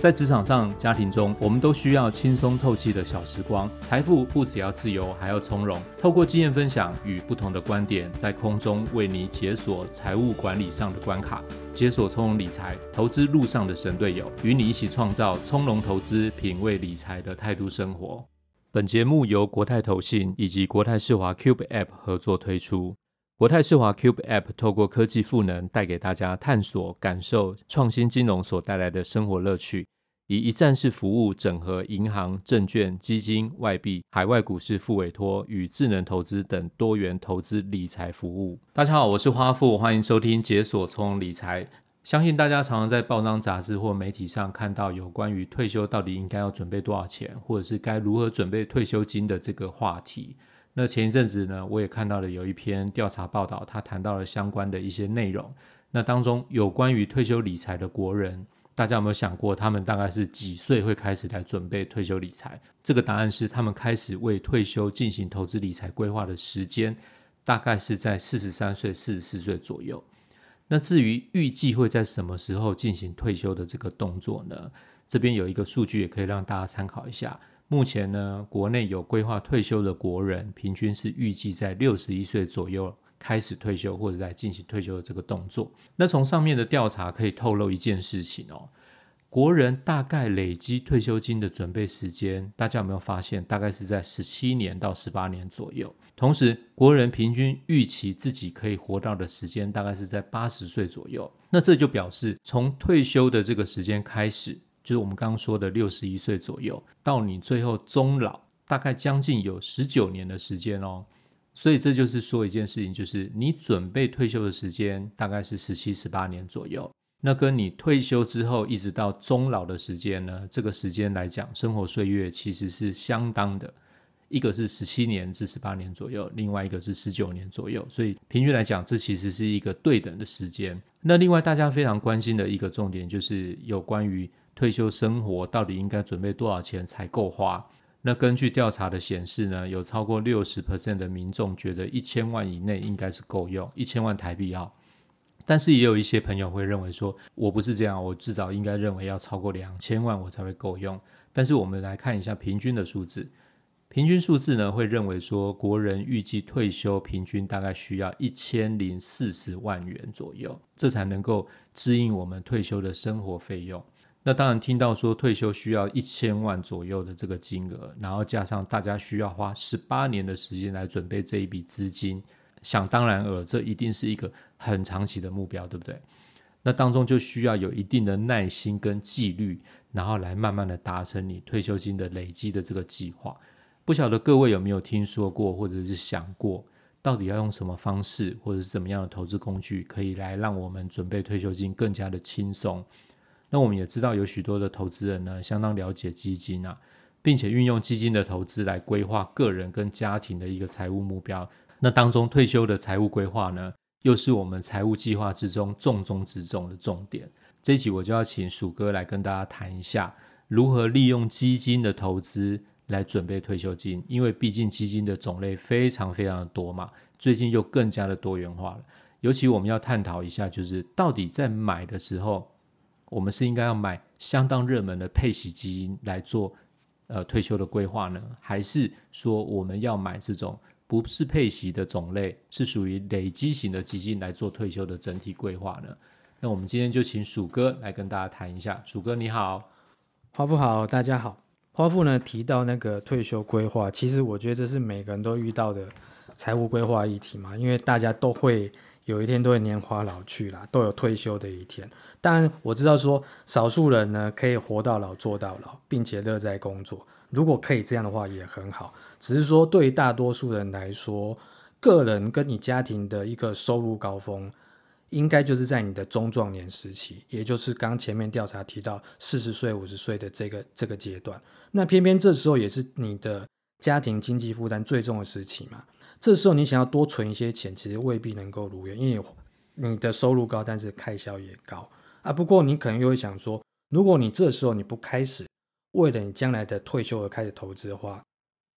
在职场上、家庭中，我们都需要轻松透气的小时光。财富不只要自由，还要从容。透过经验分享与不同的观点，在空中为你解锁财务管理上的关卡，解锁从容理财投资路上的神队友，与你一起创造从容投资、品味理财的态度生活。本节目由国泰投信以及国泰世华 Cube App 合作推出。国泰世华 Cube App 透过科技赋能，带给大家探索、感受创新金融所带来的生活乐趣，以一站式服务整合银行、证券、基金、外币、海外股市复委托与智能投资等多元投资理财服务。大家好，我是花富，欢迎收听解锁从容理财。相信大家常常在报章杂志或媒体上看到有关于退休到底应该要准备多少钱，或者是该如何准备退休金的这个话题。那前一阵子呢，我也看到了有一篇调查报道，他谈到了相关的一些内容。那当中有关于退休理财的国人，大家有没有想过，他们大概是几岁会开始来准备退休理财？这个答案是，他们开始为退休进行投资理财规划的时间，大概是在四十三岁、四十四岁左右。那至于预计会在什么时候进行退休的这个动作呢？这边有一个数据，也可以让大家参考一下。目前呢，国内有规划退休的国人，平均是预计在六十一岁左右开始退休，或者在进行退休的这个动作。那从上面的调查可以透露一件事情哦，国人大概累积退休金的准备时间，大家有没有发现，大概是在十七年到十八年左右。同时，国人平均预期自己可以活到的时间，大概是在八十岁左右。那这就表示，从退休的这个时间开始。就是我们刚刚说的六十一岁左右，到你最后终老，大概将近有十九年的时间哦。所以这就是说一件事情，就是你准备退休的时间大概是十七、十八年左右。那跟你退休之后一直到终老的时间呢，这个时间来讲，生活岁月其实是相当的。一个是十七年至十八年左右，另外一个是十九年左右。所以平均来讲，这其实是一个对等的时间。那另外大家非常关心的一个重点，就是有关于。退休生活到底应该准备多少钱才够花？那根据调查的显示呢，有超过六十 percent 的民众觉得一千万以内应该是够用，一千万台币啊。但是也有一些朋友会认为说，我不是这样，我至少应该认为要超过两千万我才会够用。但是我们来看一下平均的数字，平均数字呢会认为说，国人预计退休平均大概需要一千零四十万元左右，这才能够支应我们退休的生活费用。那当然，听到说退休需要一千万左右的这个金额，然后加上大家需要花十八年的时间来准备这一笔资金，想当然尔，这一定是一个很长期的目标，对不对？那当中就需要有一定的耐心跟纪律，然后来慢慢的达成你退休金的累积的这个计划。不晓得各位有没有听说过，或者是想过，到底要用什么方式，或者是怎么样的投资工具，可以来让我们准备退休金更加的轻松？那我们也知道有许多的投资人呢，相当了解基金啊，并且运用基金的投资来规划个人跟家庭的一个财务目标。那当中退休的财务规划呢，又是我们财务计划之中重中之重的重点。这一集我就要请鼠哥来跟大家谈一下，如何利用基金的投资来准备退休金。因为毕竟基金的种类非常非常的多嘛，最近又更加的多元化了。尤其我们要探讨一下，就是到底在买的时候。我们是应该要买相当热门的配息基金来做呃退休的规划呢，还是说我们要买这种不是配息的种类，是属于累积型的基金来做退休的整体规划呢？那我们今天就请鼠哥来跟大家谈一下。鼠哥你好，花富好，大家好。花富呢提到那个退休规划，其实我觉得这是每个人都遇到的财务规划议题嘛，因为大家都会。有一天都会年华老去啦，都有退休的一天。当然我知道说，少数人呢可以活到老做到老，并且乐在工作。如果可以这样的话也很好。只是说对于大多数人来说，个人跟你家庭的一个收入高峰，应该就是在你的中壮年时期，也就是刚前面调查提到四十岁、五十岁的这个这个阶段。那偏偏这时候也是你的家庭经济负担最重的时期嘛。这时候你想要多存一些钱，其实未必能够如愿，因为你的收入高，但是开销也高啊。不过你可能又会想说，如果你这时候你不开始为了你将来的退休而开始投资的话，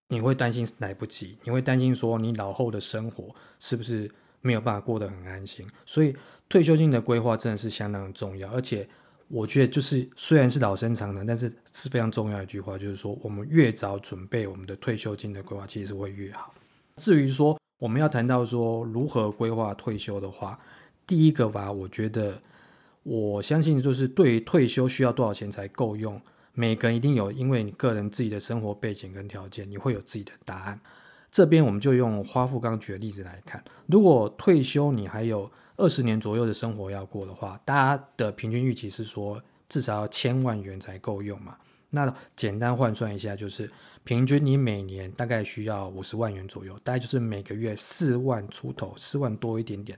你会担心来不及，你会担心说你老后的生活是不是没有办法过得很安心？所以退休金的规划真的是相当重要，而且我觉得就是虽然是老生常谈，但是是非常重要一句话，就是说我们越早准备我们的退休金的规划，其实会越好。至于说我们要谈到说如何规划退休的话，第一个吧，我觉得我相信就是对于退休需要多少钱才够用。每个人一定有，因为你个人自己的生活背景跟条件，你会有自己的答案。这边我们就用花富刚举的例子来看，如果退休你还有二十年左右的生活要过的话，大家的平均预期是说至少要千万元才够用嘛？那简单换算一下，就是平均你每年大概需要五十万元左右，大概就是每个月四万出头，四万多一点点，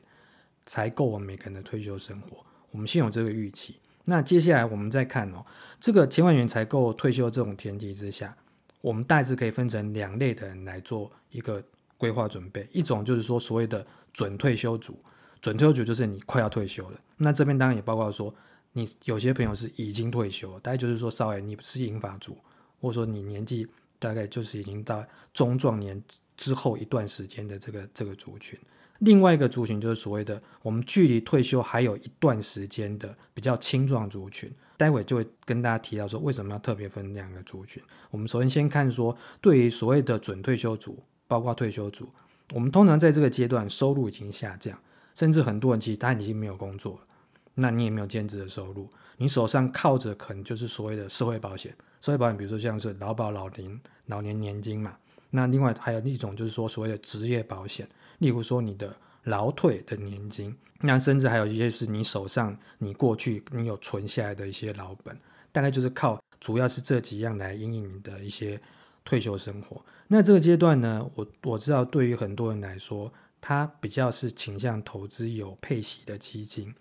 才够我们每个人的退休生活。我们先有这个预期。那接下来我们再看哦，这个千万元才够退休这种前提之下，我们大致可以分成两类的人来做一个规划准备。一种就是说所谓的准退休族，准退休族就是你快要退休了。那这边当然也包括说，你有些朋友是已经退休了，大概就是说稍微你是银发族，或者说你年纪大概就是已经到中壮年之后一段时间的这个这个族群。另外一个族群就是所谓的我们距离退休还有一段时间的比较青壮族群，待会就会跟大家提到说为什么要特别分两个族群。我们首先先看说，对于所谓的准退休族，包括退休族，我们通常在这个阶段收入已经下降，甚至很多人其实他已经没有工作了，那你也没有兼职的收入，你手上靠着可能就是所谓的社会保险，社会保险比如说像是劳保、老龄、老年年金嘛。那另外还有一种就是说所谓的职业保险。例如说你的劳退的年金，那甚至还有一些是你手上你过去你有存下来的一些老本，大概就是靠主要是这几样来营运你的一些退休生活。那这个阶段呢，我我知道对于很多人来说，他比较是倾向投资有配息的基金，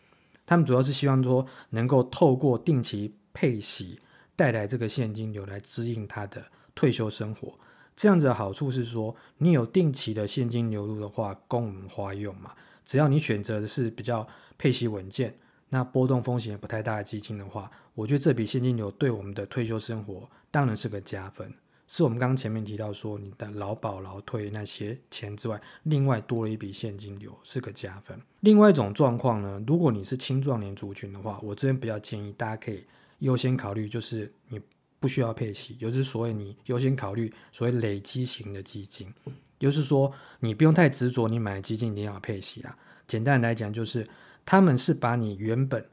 他们主要是希望说能够透过定期配息带来这个现金流来支应他的退休生活。这样子的好处是说，你有定期的现金流入的话，供我们花用嘛。只要你选择的是比较配息稳健、那波动风险也不太大的基金的话，我觉得这笔现金流对我们的退休生活当然是个加分。是我们刚刚前面提到说，你的劳保、劳退那些钱之外，另外多了一笔现金流是个加分。另外一种状况呢，如果你是青壮年族群的话，我这边比较建议大家可以优先考虑，就是你。不需要配息，就是所谓你优先考虑所谓累积型的基金，就是说你不用太执着，你买基金一定要配息啦。简单来讲，就是他们是把你原本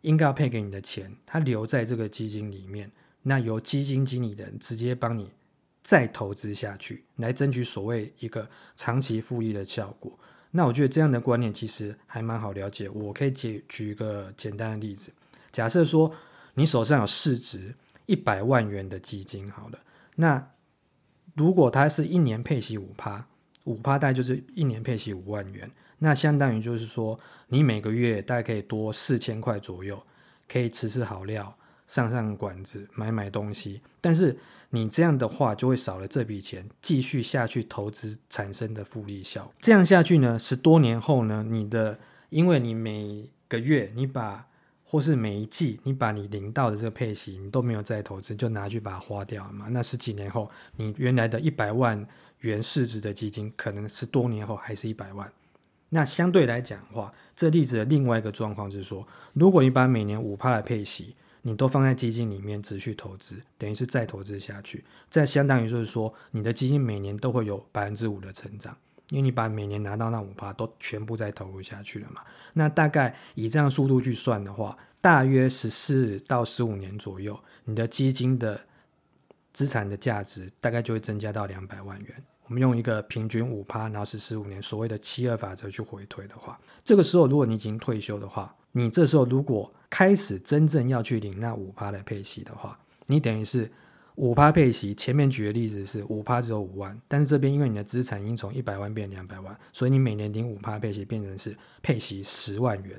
应该要配给你的钱，他留在这个基金里面，那由基金经理人直接帮你再投资下去，来争取所谓一个长期复利的效果。那我觉得这样的观念其实还蛮好了解。我可以举举一个简单的例子，假设说你手上有市值。一百万元的基金，好了，那如果它是一年配息五趴，五趴大概就是一年配息五万元，那相当于就是说，你每个月大概可以多四千块左右，可以吃吃好料，上上馆子，买买东西。但是你这样的话，就会少了这笔钱继续下去投资产生的复利效。这样下去呢，十多年后呢，你的因为你每个月你把或是每一季，你把你领到的这个配息，你都没有再投资，就拿去把它花掉了嘛？那十几年后，你原来的一百万元市值的基金，可能是多年后还是一百万。那相对来讲的话，这例子的另外一个状况是说，如果你把每年五趴的配息，你都放在基金里面持续投资，等于是再投资下去，再相当于就是说，你的基金每年都会有百分之五的成长。因为你把每年拿到那五趴都全部再投入下去了嘛，那大概以这样速度去算的话，大约十四到十五年左右，你的基金的资产的价值大概就会增加到两百万元。我们用一个平均五趴，然后是十五年，所谓的七二法则去回推的话，这个时候如果你已经退休的话，你这时候如果开始真正要去领那五趴的配息的话，你等于是。五趴配息，前面举的例子是五趴只有五万，但是这边因为你的资产已经从一百万变两百万，所以你每年领五趴配息变成是配息十万元，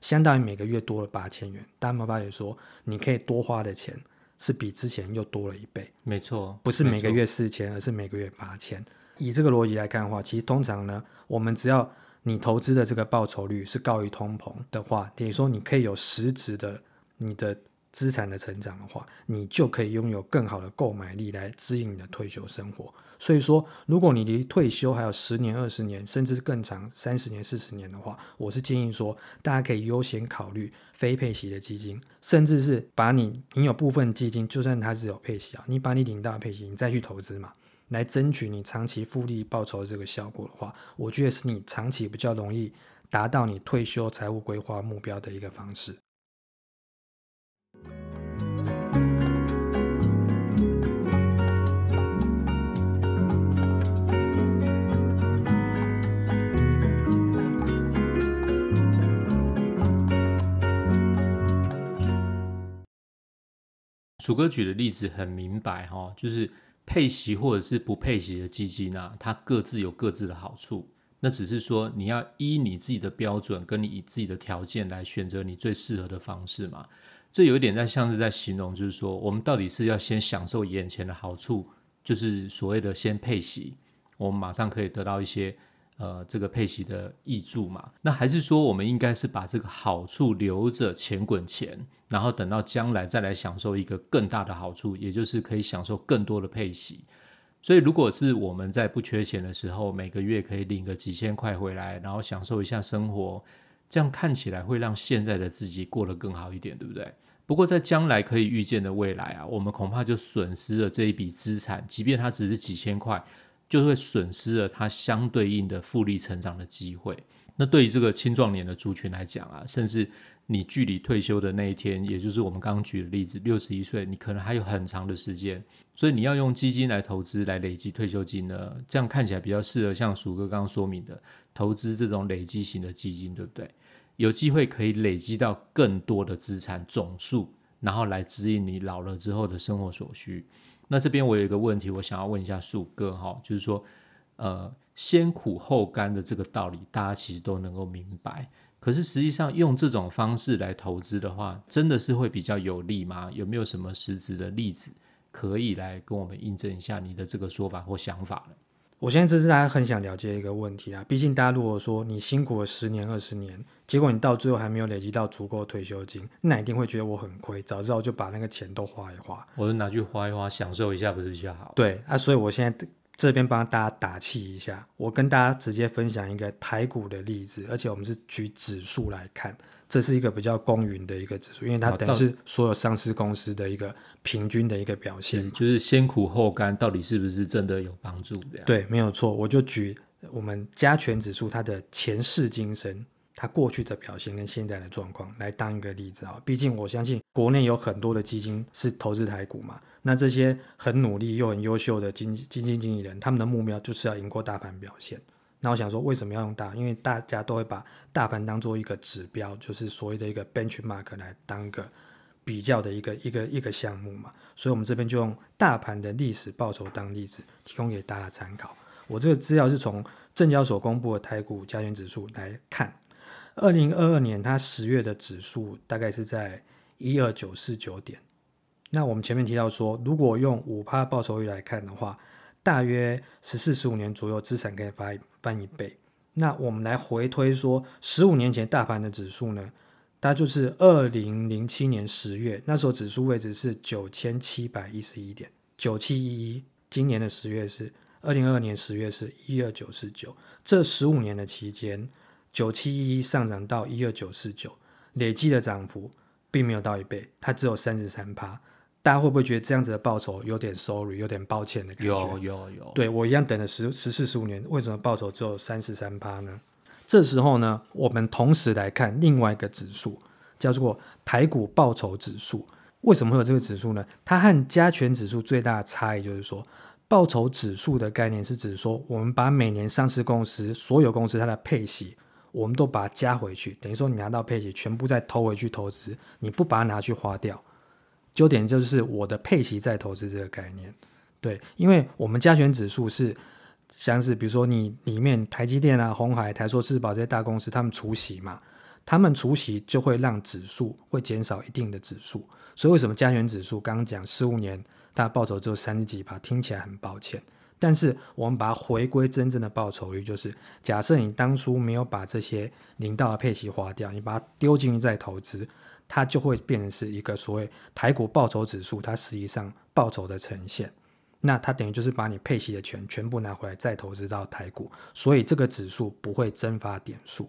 相当于每个月多了八千元。大家发觉说，你可以多花的钱是比之前又多了一倍。没错，不是每个月四千，而是每个月八千。以这个逻辑来看的话，其实通常呢，我们只要你投资的这个报酬率是高于通膨的话，等于说你可以有实质的你的。资产的成长的话，你就可以拥有更好的购买力来支应你的退休生活。所以说，如果你离退休还有十年、二十年，甚至更长三十年、四十年的话，我是建议说，大家可以优先考虑非配息的基金，甚至是把你你有部分基金，就算它是有配息啊，你把你领到的配息，你再去投资嘛，来争取你长期复利报酬的这个效果的话，我觉得是你长期比较容易达到你退休财务规划目标的一个方式。鼠哥举的例子很明白哈，就是配息或者是不配息的基金啊，它各自有各自的好处。那只是说你要依你自己的标准，跟你以自己的条件来选择你最适合的方式嘛。这有一点在像是在形容，就是说我们到底是要先享受眼前的好处，就是所谓的先配息，我们马上可以得到一些。呃，这个配息的挹注嘛，那还是说我们应该是把这个好处留着钱滚钱，然后等到将来再来享受一个更大的好处，也就是可以享受更多的配息。所以，如果是我们在不缺钱的时候，每个月可以领个几千块回来，然后享受一下生活，这样看起来会让现在的自己过得更好一点，对不对？不过，在将来可以预见的未来啊，我们恐怕就损失了这一笔资产，即便它只是几千块。就会损失了它相对应的复利成长的机会。那对于这个青壮年的族群来讲啊，甚至你距离退休的那一天，也就是我们刚刚举的例子，六十一岁，你可能还有很长的时间。所以你要用基金来投资来累积退休金呢，这样看起来比较适合像鼠哥刚刚说明的投资这种累积型的基金，对不对？有机会可以累积到更多的资产总数，然后来指引你老了之后的生活所需。那这边我有一个问题，我想要问一下鼠哥哈，就是说，呃，先苦后甘的这个道理，大家其实都能够明白。可是实际上用这种方式来投资的话，真的是会比较有利吗？有没有什么实质的例子可以来跟我们印证一下你的这个说法或想法呢？我现在这是大家很想了解一个问题啊！毕竟大家如果说你辛苦了十年、二十年，结果你到最后还没有累积到足够退休金，那一定会觉得我很亏。早知道就把那个钱都花一花，我就拿去花一花，享受一下不是比较好？对啊，所以我现在这边帮大家打气一下，我跟大家直接分享一个台股的例子，而且我们是举指数来看。这是一个比较公允的一个指数，因为它等于是所有上市公司的一个平均的一个表现，就是先苦后甘，到底是不是真的有帮助？这样对，没有错。我就举我们加权指数它的前世今生，它过去的表现跟现在的状况来当一个例子啊。毕竟我相信国内有很多的基金是投资台股嘛，那这些很努力又很优秀的基基金经理人，他们的目标就是要赢过大盘表现。那我想说，为什么要用大？因为大家都会把大盘当做一个指标，就是所谓的一个 benchmark 来当个比较的一个一个一个项目嘛。所以，我们这边就用大盘的历史报酬当例子，提供给大家参考。我这个资料是从证交所公布的台股加权指数来看，二零二二年它十月的指数大概是在一二九四九点。那我们前面提到说，如果用五趴报酬率来看的话，大约十四十五年左右，资产可以翻翻一倍。那我们来回推说，十五年前大盘的指数呢，它就是二零零七年十月，那时候指数位置是九千七百一十一点，九七一一。今年的十月是二零二二年十月是一二九四九。这十五年的期间，九七一一上涨到一二九四九，累计的涨幅并没有到一倍，它只有三十三趴。大家会不会觉得这样子的报酬有点 sorry，有点抱歉的感觉？有有有。对，我一样等了十十四十五年，为什么报酬只有三十三趴呢？这时候呢，我们同时来看另外一个指数，叫做台股报酬指数。为什么会有这个指数呢？它和加权指数最大的差异就是说，报酬指数的概念是指说，我们把每年上市公司所有公司它的配息，我们都把它加回去，等于说你拿到配息全部再投回去投资，你不把它拿去花掉。焦点就是我的配息再投资这个概念，对，因为我们加权指数是像是比如说你里面台积电啊、红海、台塑、智宝这些大公司，他们除息嘛，他们除息就会让指数会减少一定的指数，所以为什么加权指数刚刚讲十五年它的报酬只有三十几趴，听起来很抱歉，但是我们把它回归真正的报酬率，就是假设你当初没有把这些领到的配息花掉，你把它丢进去再投资，它就会变成是一个所谓台股报酬指数，它实际上报酬的呈现。那它等于就是把你配息的钱全部拿回来再投资到台股，所以这个指数不会蒸发点数。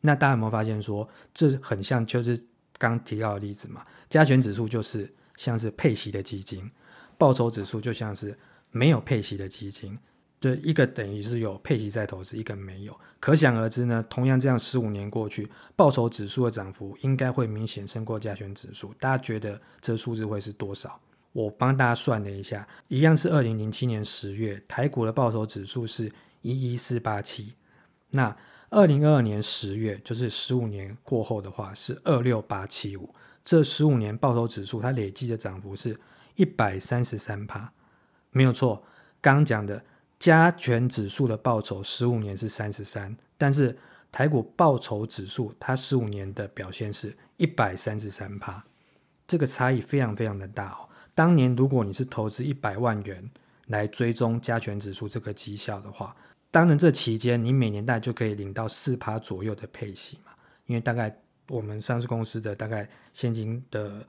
那大家有没有发现说，这很像就是刚提到的例子嘛？加权指数就是像是配息的基金，报酬指数就像是。没有配息的基金，对，一个等于是有配息在投资，一个没有，可想而知呢。同样这样十五年过去，报酬指数的涨幅应该会明显胜过加权指数。大家觉得这数字会是多少？我帮大家算了一下，一样是二零零七年十月，台股的报酬指数是一一四八七。那二零二二年十月，就是十五年过后的话，是二六八七五。这十五年报酬指数它累计的涨幅是一百三十三帕。没有错，刚刚讲的加权指数的报酬十五年是三十三，但是台股报酬指数它十五年的表现是一百三十三趴，这个差异非常非常的大哦。当年如果你是投资一百万元来追踪加权指数这个绩效的话，当然这期间你每年大概就可以领到四趴左右的配息嘛，因为大概我们上市公司的大概现金的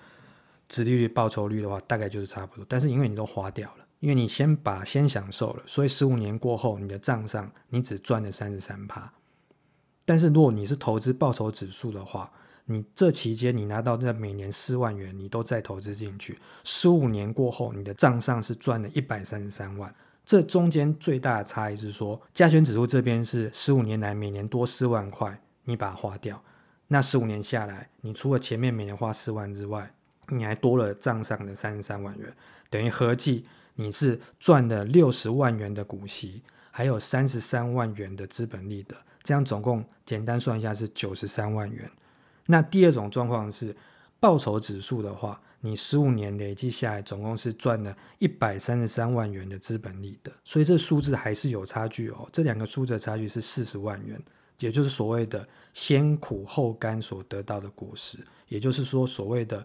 殖利率报酬率的话，大概就是差不多，但是因为你都花掉了。因为你先把先享受了，所以十五年过后，你的账上你只赚了三十三趴。但是如果你是投资报酬指数的话，你这期间你拿到这每年四万元，你都再投资进去，十五年过后，你的账上是赚了一百三十三万。这中间最大的差异是说，加权指数这边是十五年来每年多四万块，你把它花掉，那十五年下来，你除了前面每年花四万之外，你还多了账上的三十三万元，等于合计。你是赚了六十万元的股息，还有三十三万元的资本利得，这样总共简单算一下是九十三万元。那第二种状况是报酬指数的话，你十五年累计下来总共是赚了一百三十三万元的资本利得，所以这数字还是有差距哦。这两个数字的差距是四十万元，也就是所谓的先苦后甘所得到的果实，也就是说所谓的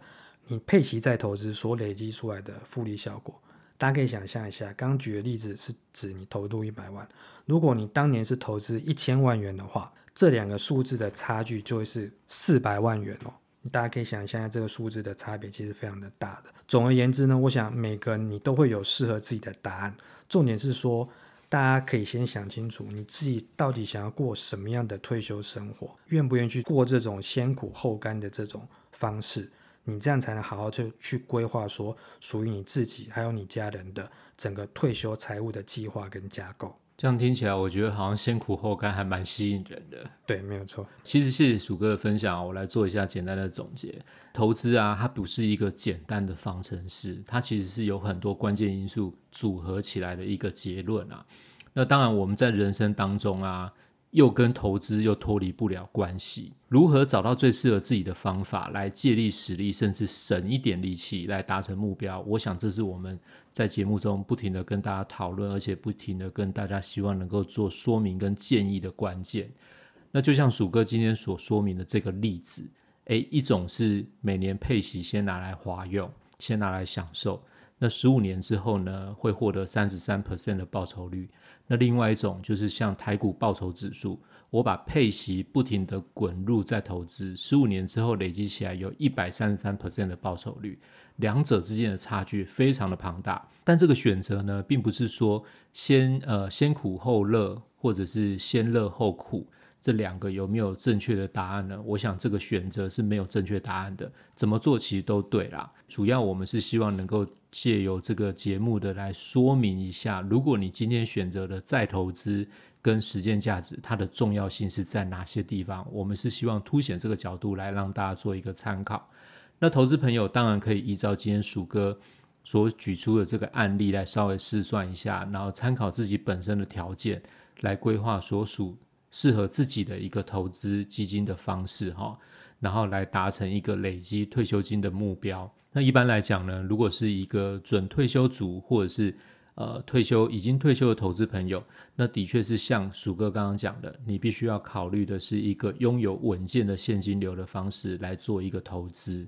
你配息再投资所累积出来的复利效果。大家可以想象一下，刚举的例子是指你投入一百万，如果你当年是投资一千万元的话，这两个数字的差距就会是四百万元哦。大家可以想象一下，这个数字的差别其实非常的大的。总而言之呢，我想每个你都会有适合自己的答案。重点是说，大家可以先想清楚，你自己到底想要过什么样的退休生活，愿不愿意去过这种先苦后甘的这种方式。你这样才能好好去去规划，说属于你自己还有你家人的整个退休财务的计划跟架构。这样听起来，我觉得好像先苦后甘还蛮吸引人的。对，没有错。其实谢谢鼠哥的分享，我来做一下简单的总结。投资啊，它不是一个简单的方程式，它其实是有很多关键因素组合起来的一个结论啊。那当然，我们在人生当中啊。又跟投资又脱离不了关系，如何找到最适合自己的方法来借力使力，甚至省一点力气来达成目标？我想这是我们在节目中不停地跟大家讨论，而且不停地跟大家希望能够做说明跟建议的关键。那就像鼠哥今天所说明的这个例子，诶，一种是每年配息先拿来花用，先拿来享受，那十五年之后呢，会获得三十三 percent 的报酬率。那另外一种就是像台股报酬指数，我把配息不停的滚入再投资，十五年之后累积起来有一百三十三 percent 的报酬率，两者之间的差距非常的庞大。但这个选择呢，并不是说先呃先苦后乐，或者是先乐后苦，这两个有没有正确的答案呢？我想这个选择是没有正确答案的，怎么做其实都对啦。主要我们是希望能够。借由这个节目的来说明一下，如果你今天选择了再投资跟实践价值，它的重要性是在哪些地方？我们是希望凸显这个角度来让大家做一个参考。那投资朋友当然可以依照今天鼠哥所举出的这个案例来稍微试算一下，然后参考自己本身的条件来规划所属适合自己的一个投资基金的方式哈，然后来达成一个累积退休金的目标。那一般来讲呢，如果是一个准退休族，或者是呃退休已经退休的投资朋友，那的确是像鼠哥刚刚讲的，你必须要考虑的是一个拥有稳健的现金流的方式来做一个投资。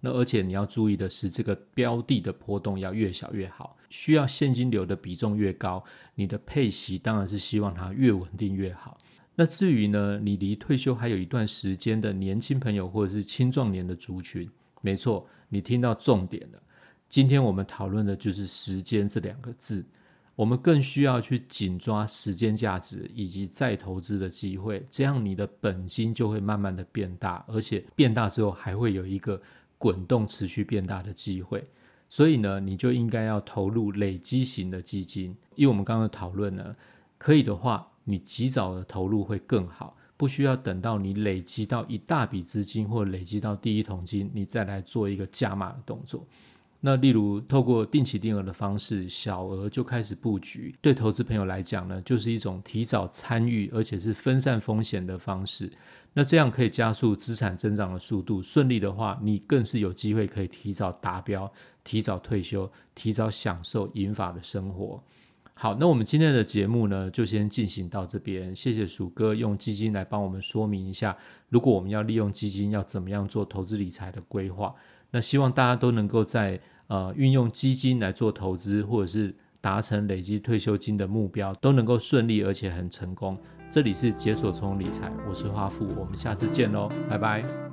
那而且你要注意的是，这个标的的波动要越小越好，需要现金流的比重越高，你的配息当然是希望它越稳定越好。那至于呢，你离退休还有一段时间的年轻朋友或者是青壮年的族群，没错，你听到重点了。今天我们讨论的就是时间这两个字，我们更需要去紧抓时间价值以及再投资的机会，这样你的本金就会慢慢的变大，而且变大之后还会有一个。滚动持续变大的机会，所以呢，你就应该要投入累积型的基金。因为我们刚刚讨论呢，可以的话，你及早的投入会更好，不需要等到你累积到一大笔资金或累积到第一桶金，你再来做一个加码的动作。那例如透过定期定额的方式，小额就开始布局，对投资朋友来讲呢，就是一种提早参与，而且是分散风险的方式。那这样可以加速资产增长的速度，顺利的话，你更是有机会可以提早达标、提早退休、提早享受银发的生活。好，那我们今天的节目呢，就先进行到这边。谢谢鼠哥用基金来帮我们说明一下，如果我们要利用基金，要怎么样做投资理财的规划。那希望大家都能够在呃运用基金来做投资，或者是达成累积退休金的目标，都能够顺利而且很成功。这里是解锁从理财，我是花富，我们下次见喽，拜拜。